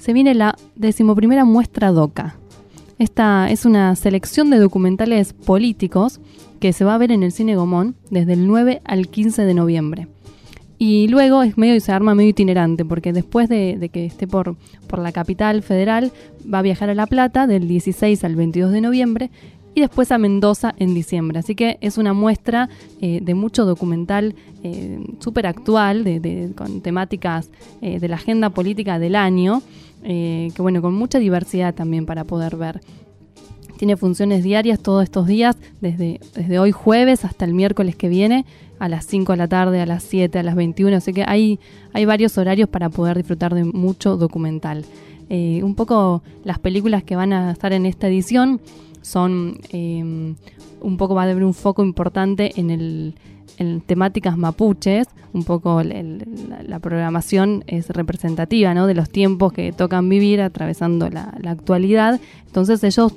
se viene la decimoprimera muestra DOCA. Esta es una selección de documentales políticos que se va a ver en el Cine Gomón desde el 9 al 15 de noviembre. Y luego es medio y se arma medio itinerante, porque después de, que esté por, por la capital federal, va a viajar a La Plata del 16 al 22 de noviembre y después a Mendoza en diciembre. Así que es una muestra eh, de mucho documental eh, súper actual, de, con temáticas eh, de la agenda política del año, que bueno, con mucha diversidad también para poder ver. Tiene funciones diarias todos estos días, desde, desde hoy jueves hasta el miércoles que viene, a las 5 de la tarde, a las 7, a las 21. Así que hay, hay varios horarios para poder disfrutar de mucho documental. Eh, un poco las películas que van a estar en esta edición son eh, un poco va a haber un foco importante en el en temáticas mapuches, un poco la, programación es representativa ¿no? de los tiempos que tocan vivir atravesando la, actualidad. Entonces ellos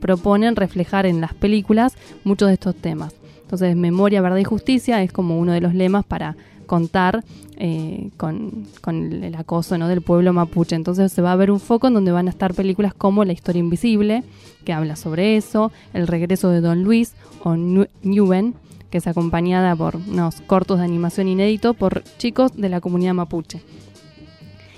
proponen reflejar en las películas muchos de estos temas. Entonces memoria, verdad y justicia es como uno de los lemas para contar eh, con, el acoso ¿no? del pueblo mapuche. Entonces se va a ver un foco en donde van a estar películas como La historia invisible, que habla sobre eso, El regreso de Don Luis o Newben, que es acompañada por unos cortos de animación inédito por chicos de la comunidad mapuche.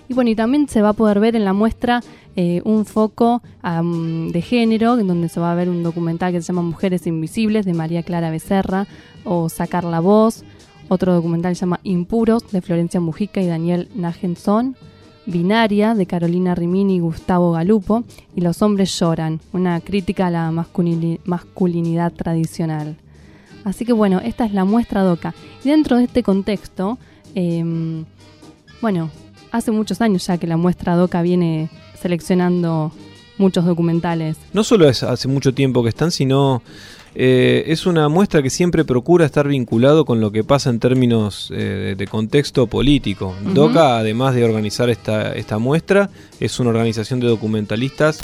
Y bueno, y también se va a poder ver en la muestra eh, un foco de género, en donde se va a ver un documental que se llama Mujeres Invisibles de María Clara Becerra o Sacar la Voz. Otro documental se llama Impuros de Florencia Mujica y Daniel Nagenson. Binaria de Carolina Rimini y Gustavo Galupo. Y Los hombres lloran, una crítica a la masculinidad tradicional. Así que bueno, esta es la muestra DOCA. Y dentro de este contexto, em, bueno, hace muchos años ya que la muestra DOCA viene seleccionando muchos documentales. No solo es hace mucho tiempo que están, sino eh, es una muestra que siempre procura estar vinculado con lo que pasa en términos eh, de contexto político. DOCA, además de organizar esta, esta muestra, es una organización de documentalistas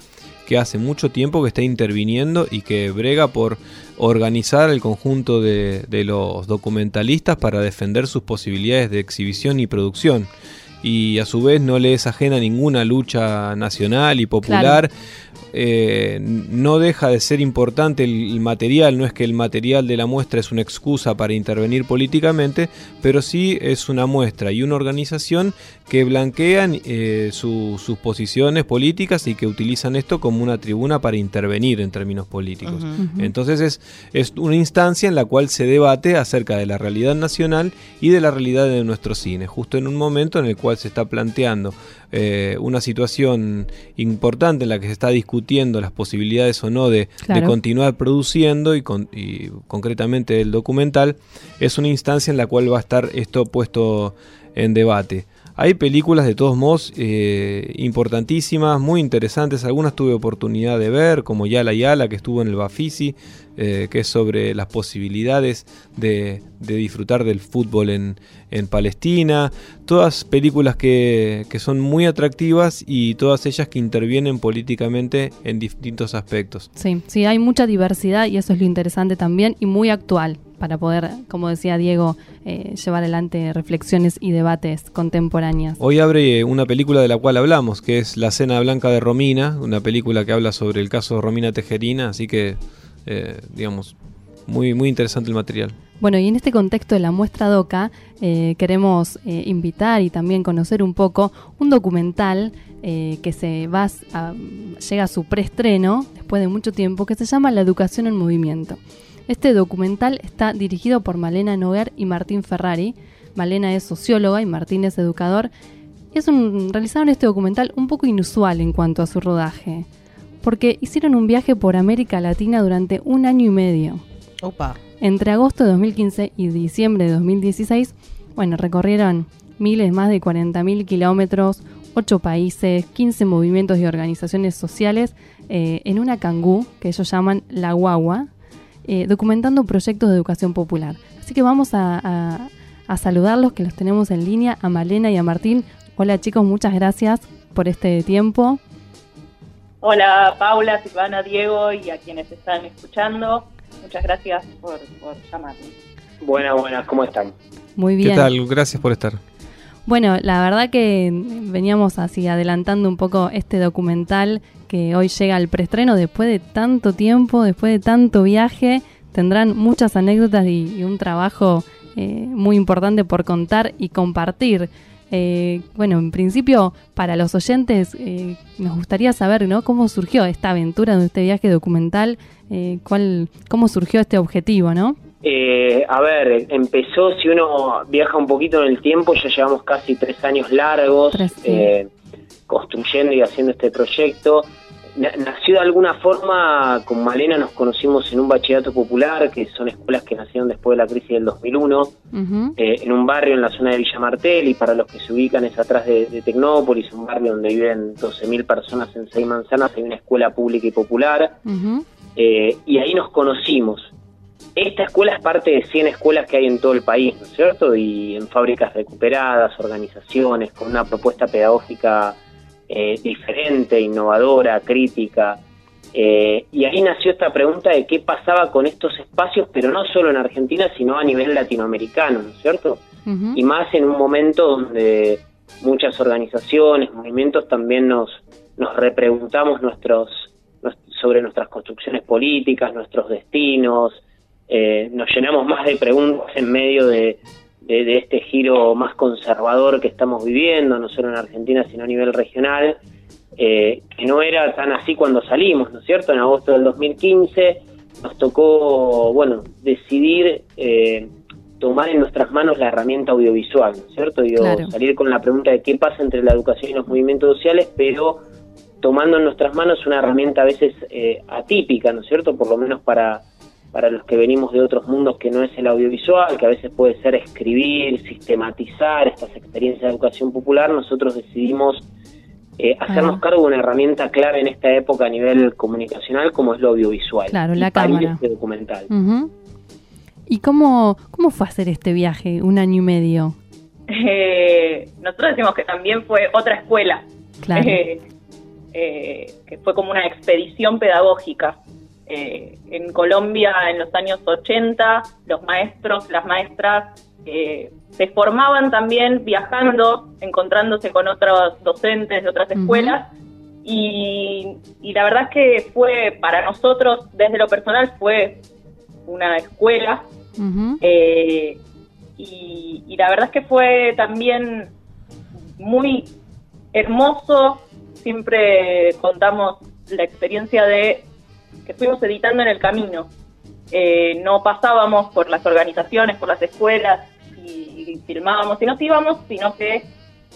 que hace mucho tiempo que está interviniendo y que brega por organizar el conjunto de, los documentalistas para defender sus posibilidades de exhibición y producción y a su vez no le es ajena ninguna lucha nacional y popular. Eh, no deja de ser importante el, material, no es que el material de la muestra es una excusa para intervenir políticamente, pero sí es una muestra y una organización que blanquean eh, sus posiciones políticas y que utilizan esto como una tribuna para intervenir en términos políticos. Entonces es, es una instancia en la cual se debate acerca de la realidad nacional y de la realidad de nuestro cine, justo en un momento en el cual se está planteando eh, una situación importante en la que se está discutiendo las posibilidades o no de, continuar produciendo y, y, concretamente el documental, es una instancia en la cual va a estar esto puesto en debate. Hay películas de todos modos eh, importantísimas, muy interesantes. Algunas tuve oportunidad de ver, como Yala Yala, que estuvo en el Bafisi, eh, que es sobre las posibilidades de, disfrutar del fútbol en, Palestina. Todas películas que, que, son muy atractivas y todas ellas que intervienen políticamente en distintos aspectos. Sí, sí, hay mucha diversidad y eso es lo interesante también y muy actual para poder, como decía Diego, eh, llevar adelante reflexiones y debates contemporáneas. Hoy abre una película de la cual hablamos, que es La Cena Blanca de Romina, una película que habla sobre el caso de Romina Tejerina, así que, eh, digamos, muy, muy interesante el material. Bueno, y en este contexto de la muestra DOCA, eh, queremos invitar y también conocer un poco un documental que se va llega a su preestreno después de mucho tiempo, que se llama La Educación en Movimiento. Este documental está dirigido por Malena Noguer y Martín Ferrari. Malena es socióloga y Martín es educador. Es un, realizaron este documental un poco inusual en cuanto a su rodaje, porque hicieron un viaje por América Latina durante un año y medio. Opa. Entre agosto de 2015 y diciembre de 2016, bueno, recorrieron miles, más de 40.000 kilómetros, 8 países, 15 movimientos y organizaciones sociales eh, en una cangú que ellos llaman La Guagua, eh, documentando proyectos de educación popular. Así que vamos a, saludarlos, que los tenemos en línea, a Malena y a Martín. Hola chicos, muchas gracias por este tiempo. Hola Paula, Silvana, Diego y a quienes están escuchando. Muchas gracias por, por llamarme. Buenas, buenas, ¿cómo están? Muy bien. ¿Qué tal? Gracias por estar. Bueno, la verdad que veníamos así adelantando un poco este documental que hoy llega al preestreno después de tanto tiempo, después de tanto viaje. Tendrán muchas anécdotas y, un trabajo eh, muy importante por contar y compartir. Eh, bueno, en principio, para los oyentes, eh, nos gustaría saber, ¿no? Cómo surgió esta aventura de este viaje documental, cuál, cómo surgió este objetivo, ¿no? A ver, empezó, si uno viaja un poquito en el tiempo, ya llevamos casi tres años largos construyendo y haciendo este proyecto. Nació de alguna forma, con Malena nos conocimos en un bachillerato popular, que son escuelas que nacieron después de la crisis del 2001, eh, en un barrio en la zona de Villa Martel, y para los que se ubican es atrás de, Tecnópolis, un barrio donde viven 12.000 personas en seis manzanas, hay una escuela pública y popular, eh, y ahí nos conocimos. Esta escuela es parte de 100 escuelas que hay en todo el país, ¿no es cierto? Y en fábricas recuperadas, organizaciones, con una propuesta pedagógica eh, diferente, innovadora, crítica. Eh, y ahí nació esta pregunta de qué pasaba con estos espacios, pero no solo en Argentina, sino a nivel latinoamericano, ¿no es cierto? Y más en un momento donde muchas organizaciones, movimientos también nos, nos repreguntamos nuestros, sobre nuestras construcciones políticas, nuestros destinos, eh, nos llenamos más de preguntas en medio de, de, este giro más conservador que estamos viviendo, no solo en Argentina, sino a nivel regional, eh, que no era tan así cuando salimos, ¿no es cierto? En agosto del 2015 nos tocó, bueno, decidir eh, tomar en nuestras manos la herramienta audiovisual, ¿no es cierto? Digo, salir con la pregunta de qué pasa entre la educación y los movimientos sociales, pero tomando en nuestras manos una herramienta a veces eh, atípica, ¿no es cierto? Por lo menos para para los que venimos de otros mundos que no es el audiovisual, que a veces puede ser escribir, sistematizar estas experiencias de educación popular, nosotros decidimos eh, hacernos cargo de una herramienta clave en esta época a nivel comunicacional como es lo audiovisual. Claro, la cámara. Este documental. ¿Y cómo, cómo fue hacer este viaje, un año y medio? Eh, nosotros decimos que también fue otra escuela. Claro. Eh, que fue como una expedición pedagógica. Eh, en Colombia en los años 80 los maestros, las maestras eh, se formaban también viajando, encontrándose con otros docentes de otras escuelas. Y, la verdad es que fue para nosotros desde lo personal fue una escuela. Eh, y, y la verdad es que fue también muy hermoso, siempre contamos la experiencia de que fuimos editando en el camino. Eh, no pasábamos por las organizaciones, por las escuelas y, filmábamos y nos íbamos, sino que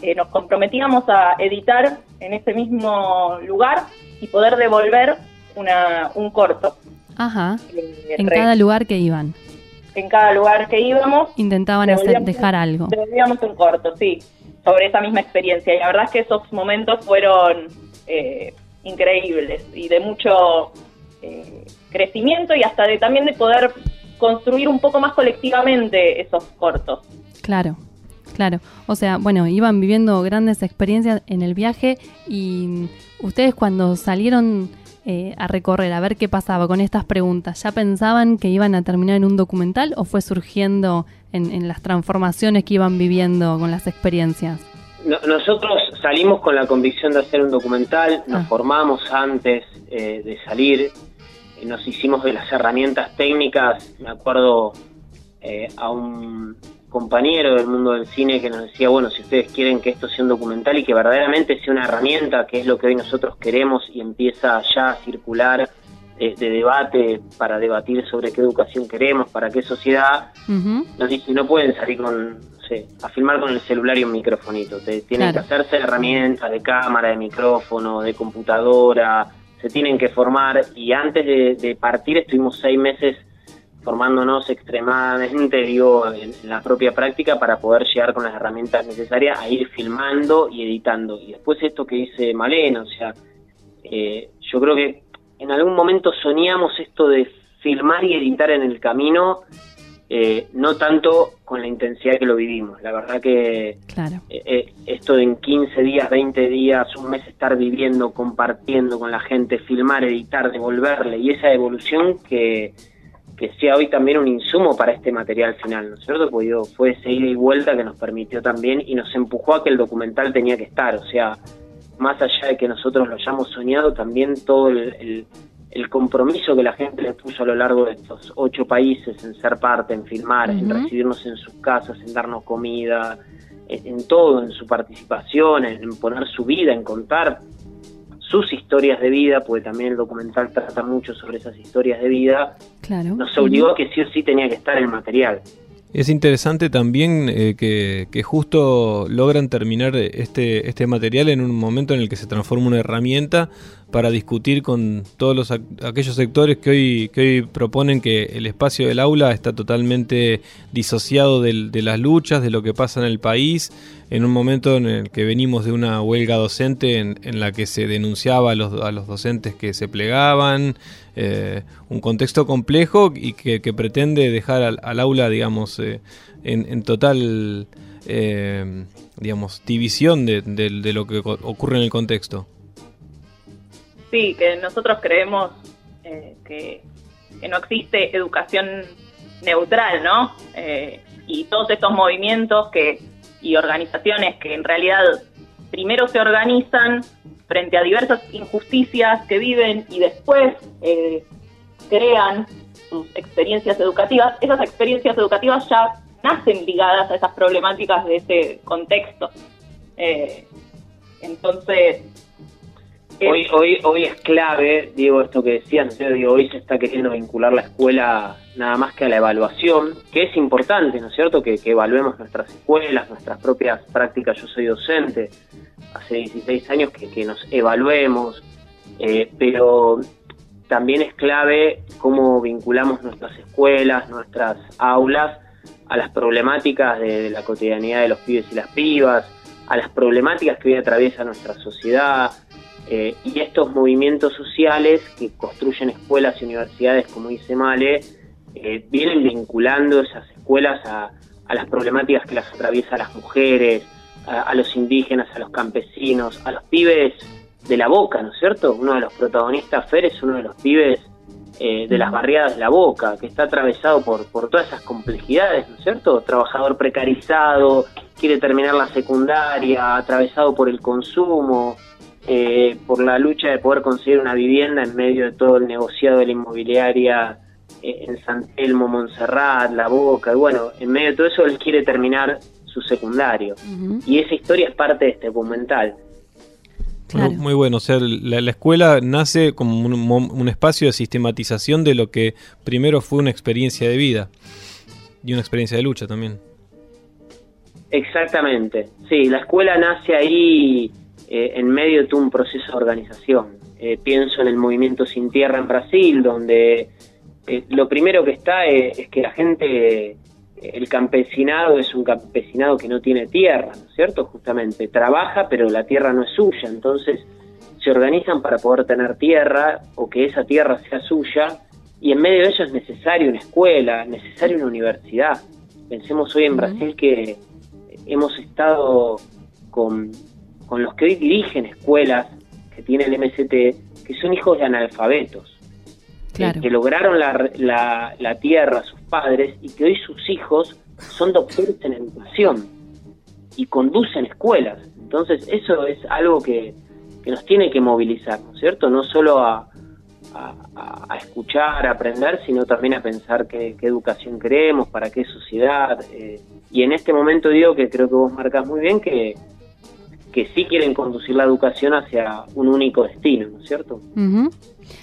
eh, nos comprometíamos a editar en ese mismo lugar y poder devolver una, un corto. Ajá. Eh, en cada lugar que iban. En cada lugar que íbamos. Intentaban hacer, dejar algo. Devolvíamos un corto, sí, sobre esa misma experiencia. Y la verdad es que esos momentos fueron increíbles y de mucho eh, crecimiento y hasta de también de poder construir un poco más colectivamente esos cortos. Claro, claro. O sea, bueno, iban viviendo grandes experiencias en el viaje y ustedes cuando salieron eh, a recorrer, a ver qué pasaba con estas preguntas, ¿ya pensaban que iban a terminar en un documental o fue surgiendo en, las transformaciones que iban viviendo con las experiencias? nosotros salimos con la convicción de hacer un documental, nos ah. formamos antes eh, de salir, nos hicimos de las herramientas técnicas, me acuerdo eh, a un compañero del mundo del cine que nos decía, bueno, si ustedes quieren que esto sea un documental y que verdaderamente sea una herramienta, que es lo que hoy nosotros queremos y empieza ya a circular de, debate para debatir sobre qué educación queremos, para qué sociedad, nos dice, no pueden salir con, a filmar con el celular y un microfonito, te, tienen que hacerse herramientas de cámara, de micrófono, de computadora, tienen que formar y antes de, partir estuvimos seis meses formándonos extremadamente, digo, en, la propia práctica para poder llegar con las herramientas necesarias a ir filmando y editando. Y después esto que dice Malena, o sea, eh, yo creo que en algún momento soñamos esto de filmar y editar en el camino, eh, no tanto con la intensidad que lo vivimos. La verdad que claro. Eh, eh, esto de en 15 días, 20 días, un mes estar viviendo, compartiendo con la gente, filmar, editar, devolverle, y esa evolución que, que sea hoy también un insumo para este material final, ¿no es cierto? Porque fue ese ida y vuelta que nos permitió también y nos empujó a que el documental tenía que estar, o sea, más allá de que nosotros lo hayamos soñado, también todo el, compromiso que la gente le puso a lo largo de estos ocho países en ser parte, en filmar, en recibirnos en sus casas, en darnos comida, en, todo, en su participación, en poner su vida, en contar sus historias de vida, porque también el documental trata mucho sobre esas historias de vida, claro. nos obligó a que sí o sí tenía que estar el material. Es interesante también eh, que, justo logran terminar este, este material en un momento en el que se transforma una herramienta para discutir con todos los, aquellos sectores que hoy, que hoy proponen que el espacio del aula está totalmente disociado de las luchas, de lo que pasa en el país, en un momento en el que venimos de una huelga docente en, la que se denunciaba a los, a los docentes que se plegaban, eh, un contexto complejo y que, pretende dejar al, aula, digamos, eh, en, total, eh, digamos, división de, de, lo que ocurre en el contexto. Sí, que nosotros creemos que, que, no existe educación neutral, ¿no? y todos estos movimientos que y organizaciones que en realidad primero se organizan frente a diversas injusticias que viven y después eh, crean sus experiencias educativas, esas experiencias educativas ya nacen ligadas a esas problemáticas de ese contexto. Eh, entonces, Hoy, hoy, hoy es clave, digo, esto que decían, digo, hoy se está queriendo vincular la escuela nada más que a la evaluación, que es importante, ¿no es cierto?, que, evaluemos nuestras escuelas, nuestras propias prácticas. Yo soy docente, hace 16 años que, nos evaluemos, eh, pero también es clave cómo vinculamos nuestras escuelas, nuestras aulas a las problemáticas de la cotidianidad de los pibes y las pibas, a las problemáticas que hoy atraviesa nuestra sociedad, eh, y estos movimientos sociales que construyen escuelas y universidades, como dice Male, eh, vienen vinculando esas escuelas a, las problemáticas que las atraviesa las mujeres, a, los indígenas, a los campesinos, a los pibes de la boca, ¿no es cierto? Uno de los protagonistas, Fer, es uno de los pibes eh, de las barriadas de la boca, que está atravesado por, por todas esas complejidades, ¿no es cierto? Trabajador precarizado, quiere terminar la secundaria, atravesado por el consumo, eh, por la lucha de poder conseguir una vivienda en medio de todo el negociado de la inmobiliaria eh, en San Telmo, Montserrat, La Boca, y bueno, en medio de todo eso él quiere terminar su secundario. Y esa historia es parte de este documental. Muy, bueno, o sea, la, escuela nace como un, un, espacio de sistematización de lo que primero fue una experiencia de vida y una experiencia de lucha también. Exactamente, sí, la escuela nace ahí eh, en medio de todo un proceso de organización. Eh, pienso en el movimiento Sin Tierra en Brasil, donde eh, lo primero que está es, que la gente, el campesinado es un campesinado que no tiene tierra, ¿no es cierto? Justamente, trabaja pero la tierra no es suya, entonces se organizan para poder tener tierra o que esa tierra sea suya y en medio de ello es necesaria una escuela, necesaria una universidad. Pensemos hoy en Brasil que hemos estado con con los que hoy dirigen escuelas que tiene el MST, que son hijos de analfabetos, que lograron la, la, tierra, sus padres, y que hoy sus hijos son doctores en educación y conducen escuelas. Entonces eso es algo que, nos tiene que movilizar, ¿no es cierto? No solo a, a, escuchar, a aprender, sino también a pensar qué, educación queremos, para qué sociedad. Eh, y en este momento digo que creo que vos marcas muy bien que que sí quieren conducir la educación hacia un único destino, ¿no es cierto?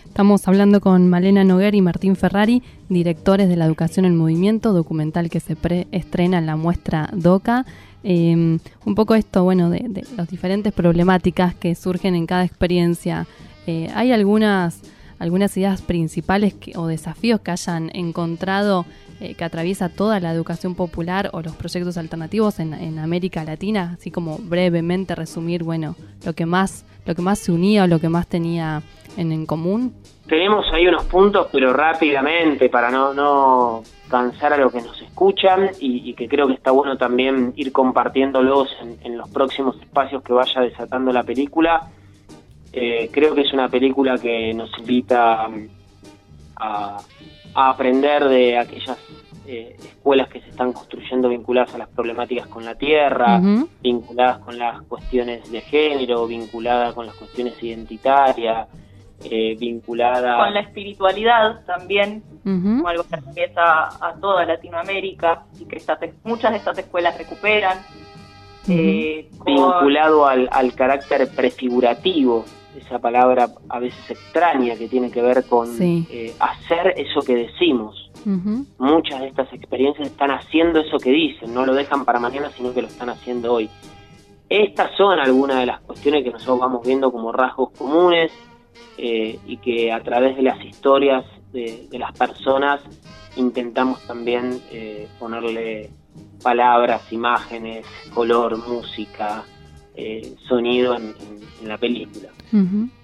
Estamos hablando con Malena Noguer y Martín Ferrari, directores de la Educación en Movimiento, documental que se estrena en la muestra DOCA. Em, un poco esto, bueno, de, las diferentes problemáticas que surgen en cada experiencia. Eh, ¿Hay algunas, algunas ideas principales o desafíos que hayan encontrado eh, que atraviesa toda la educación popular o los proyectos alternativos en, América Latina, así como brevemente resumir, bueno, lo que más, lo que más se unía o lo que más tenía en, común? Tenemos ahí unos puntos, pero rápidamente, para no, no cansar a los que nos escuchan y, que creo que está bueno también ir compartiéndolos en, los próximos espacios que vaya desatando la película. Eh, creo que es una película que nos invita a, a aprender de aquellas eh, escuelas que se están construyendo vinculadas a las problemáticas con la tierra, vinculadas con las cuestiones de género, vinculadas con las cuestiones identitarias, eh, vinculada con la espiritualidad también, como algo que empieza a toda Latinoamérica y que muchas de estas escuelas recuperan. Eh, vinculado al, carácter prefigurativo, esa palabra a veces extraña que tiene que ver con eh, hacer eso que decimos. Muchas de estas experiencias están haciendo eso que dicen, no lo dejan para mañana, sino que lo están haciendo hoy. Estas son algunas de las cuestiones que nosotros vamos viendo como rasgos comunes eh, y que a través de las historias de, las personas intentamos también eh, ponerle palabras, imágenes, color, música, eh, sonido en, la película.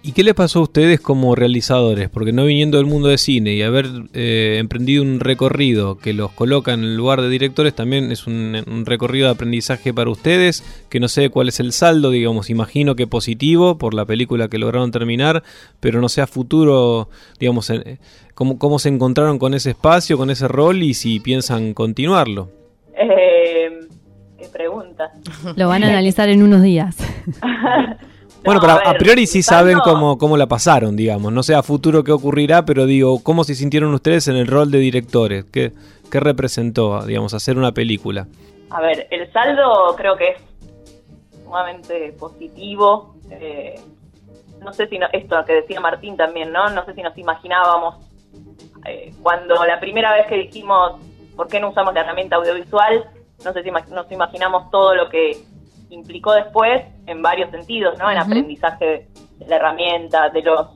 ¿Y qué les pasó a ustedes como realizadores? Porque no viniendo del mundo de cine y haber eh, emprendido un recorrido que los coloca en el lugar de directores también es un, recorrido de aprendizaje para ustedes, que no sé cuál es el saldo, digamos, imagino que positivo por la película que lograron terminar, pero no sé a futuro, digamos, cómo, cómo se encontraron con ese espacio, con ese rol y si piensan continuarlo. Eh, qué pregunta. Lo van a analizar en unos días. bueno, pero a, priori sí saben cómo, cómo la pasaron, digamos. No sé a futuro qué ocurrirá, pero digo, ¿cómo se sintieron ustedes en el rol de directores? ¿Qué, qué representó, digamos, hacer una película? A ver, el saldo creo que es sumamente positivo. Eh, no sé si esto que decía Martín también, ¿no? No sé si nos imaginábamos eh, cuando la primera vez que dijimos por qué no usamos la herramienta audiovisual, no sé si nos imaginamos todo lo que implicó después en varios sentidos, ¿no? En aprendizaje de la herramienta, de los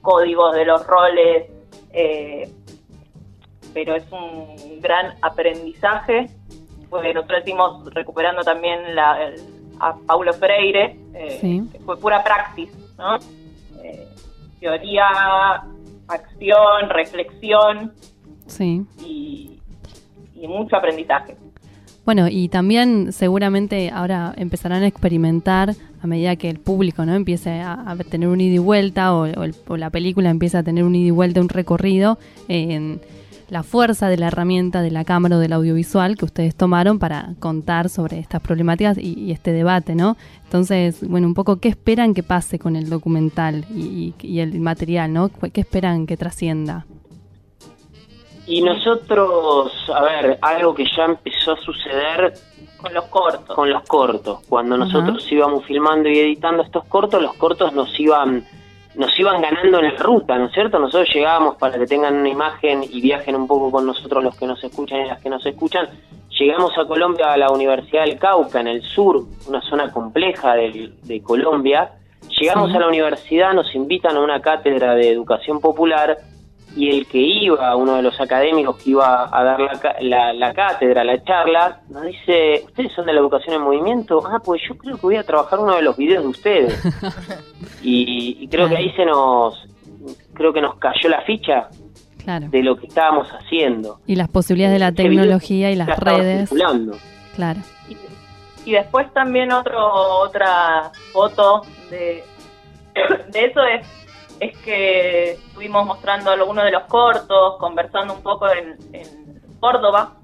códigos, de los roles, eh, pero es un gran aprendizaje. Pues nosotros decimos recuperando también a Paulo Freire, eh, fue pura praxis, ¿no? Eh, teoría, acción, reflexión sí. y, y mucho aprendizaje. Bueno, y también seguramente ahora empezarán a experimentar a medida que el público no empiece a, tener un ida y vuelta o, la película empieza a tener un ida y vuelta, un recorrido en la fuerza de la herramienta de la cámara o del audiovisual que ustedes tomaron para contar sobre estas problemáticas y, este debate, ¿no? Entonces, bueno, un poco qué esperan que pase con el documental y, y el material, ¿no? ¿Qué esperan que trascienda? Y nosotros, a ver, algo que ya empezó a suceder con los cortos. Con los cortos. Cuando nosotros íbamos filmando y editando estos cortos, los cortos nos iban nos iban ganando en la ruta, ¿no es cierto? Nosotros llegábamos para que tengan una imagen y viajen un poco con nosotros los que nos escuchan y las que nos escuchan. Llegamos a Colombia, a la Universidad del Cauca, en el sur, una zona compleja de, de Colombia. Llegamos a la universidad, nos invitan a una cátedra de educación popular y el que iba, uno de los académicos que iba a dar la, la, cátedra, la charla, nos dice, ¿ustedes son de la educación en movimiento? Ah, pues yo creo que voy a trabajar uno de los videos de ustedes. y, creo que ahí se nos, creo que nos cayó la ficha de lo que estábamos haciendo. Y las posibilidades de la tecnología y las redes. Claro. Y, después también otro, otra foto de, de eso es es que estuvimos mostrando algunos de los cortos, conversando un poco en, Córdoba,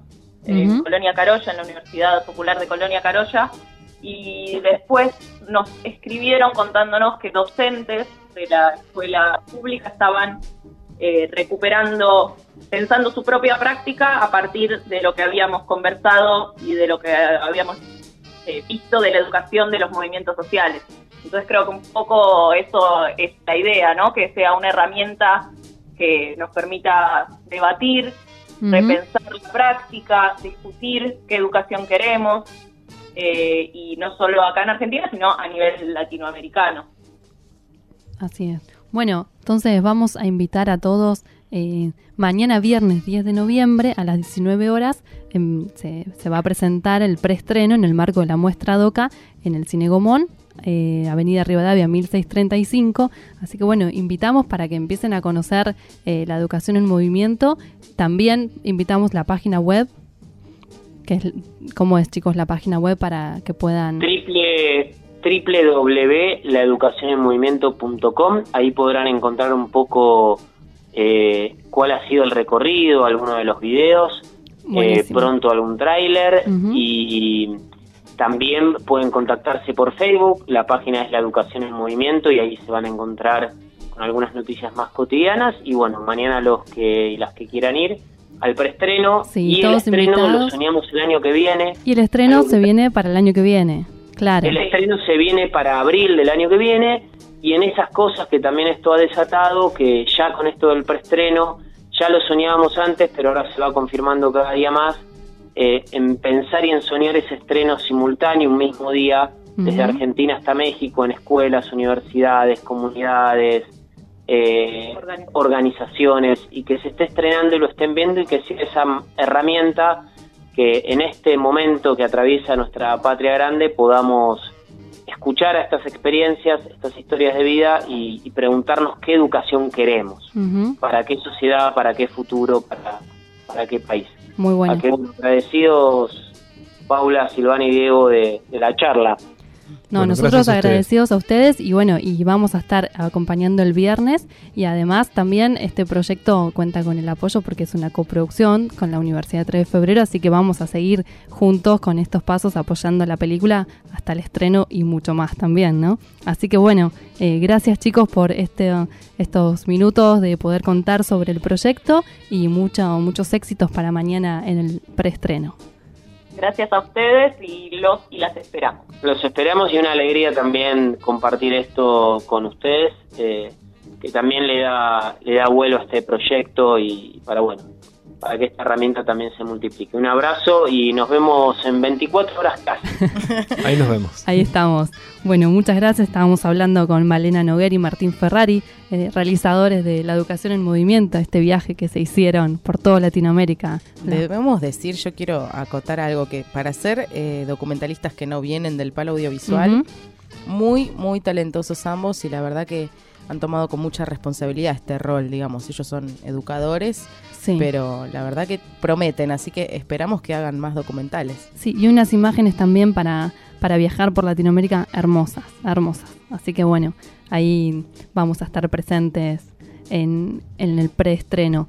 en Colonia Carolla, en la Universidad Popular de Colonia Carolla, y después nos escribieron contándonos que docentes de la escuela pública estaban eh, recuperando, pensando su propia práctica a partir de lo que habíamos conversado y de lo que habíamos eh, visto de la educación de los movimientos sociales. Entonces creo que un poco eso es la idea, ¿no? Que sea una herramienta que nos permita debatir, repensar la práctica, discutir qué educación queremos, eh, y no solo acá en Argentina, sino a nivel latinoamericano. Así es. Bueno, entonces vamos a invitar a todos eh, mañana viernes 10 de noviembre a las 19 horas se, se, va a presentar el preestreno en el marco de la muestra DOCA en el Cine Gomón eh, Avenida Rivadavia 1635. Así que bueno, invitamos para que empiecen a conocer eh, la educación en movimiento. También invitamos la página web, que es, ¿cómo es chicos la página web para que puedan... Triple www.laeducacionenmovimiento.com ahí podrán encontrar un poco eh, cuál ha sido el recorrido, alguno de los videos, eh, pronto algún tráiler y también pueden contactarse por Facebook, la página es La Educación en Movimiento y ahí se van a encontrar con algunas noticias más cotidianas y bueno, mañana los que y las que quieran ir al preestreno y el estreno lo soñamos el año que viene. Y el estreno se viene para el año que viene, claro. El estreno se viene para abril del año que viene y en esas cosas que también esto ha desatado, que ya con esto del preestreno, ya lo soñábamos antes, pero ahora se va confirmando cada día más, eh, en pensar y en soñar ese estreno simultáneo un mismo día, desde Argentina hasta México, en escuelas, universidades, comunidades, eh, organizaciones, y que se esté estrenando y lo estén viendo y que sea esa herramienta que en este momento que atraviesa nuestra patria grande podamos escuchar a estas experiencias, estas historias de vida y, preguntarnos qué educación queremos, para qué sociedad, para qué futuro, para, para qué país. Muy bueno. agradecidos, Paula, Silvana y Diego, de, la charla. No, nosotros agradecidos a ustedes y bueno, y vamos a estar acompañando el viernes y además también este proyecto cuenta con el apoyo porque es una coproducción con la Universidad 3 de Febrero, así que vamos a seguir juntos con estos pasos apoyando la película hasta el estreno y mucho más también, ¿no? Así que bueno, eh, gracias chicos por este, estos minutos de poder contar sobre el proyecto y muchos éxitos para mañana en el preestreno. Gracias a ustedes y los y las esperamos. Los esperamos y una alegría también compartir esto con ustedes, eh, que también le da le da vuelo a este proyecto y para bueno para que esta herramienta también se multiplique. Un abrazo y nos vemos en 24 horas casi. Ahí nos vemos. Ahí estamos. Bueno, muchas gracias. Estábamos hablando con Malena Noguer y Martín Ferrari, eh, realizadores de La Educación en Movimiento, este viaje que se hicieron por toda Latinoamérica. Debemos decir, yo quiero acotar algo, que para ser eh, documentalistas que no vienen del palo audiovisual, muy, muy talentosos ambos y la verdad que han tomado con mucha responsabilidad este rol, digamos. Ellos son educadores pero la verdad que prometen, así que esperamos que hagan más documentales. Sí, y unas imágenes también para, para viajar por Latinoamérica hermosas, hermosas. Así que bueno, ahí vamos a estar presentes en, en el preestreno.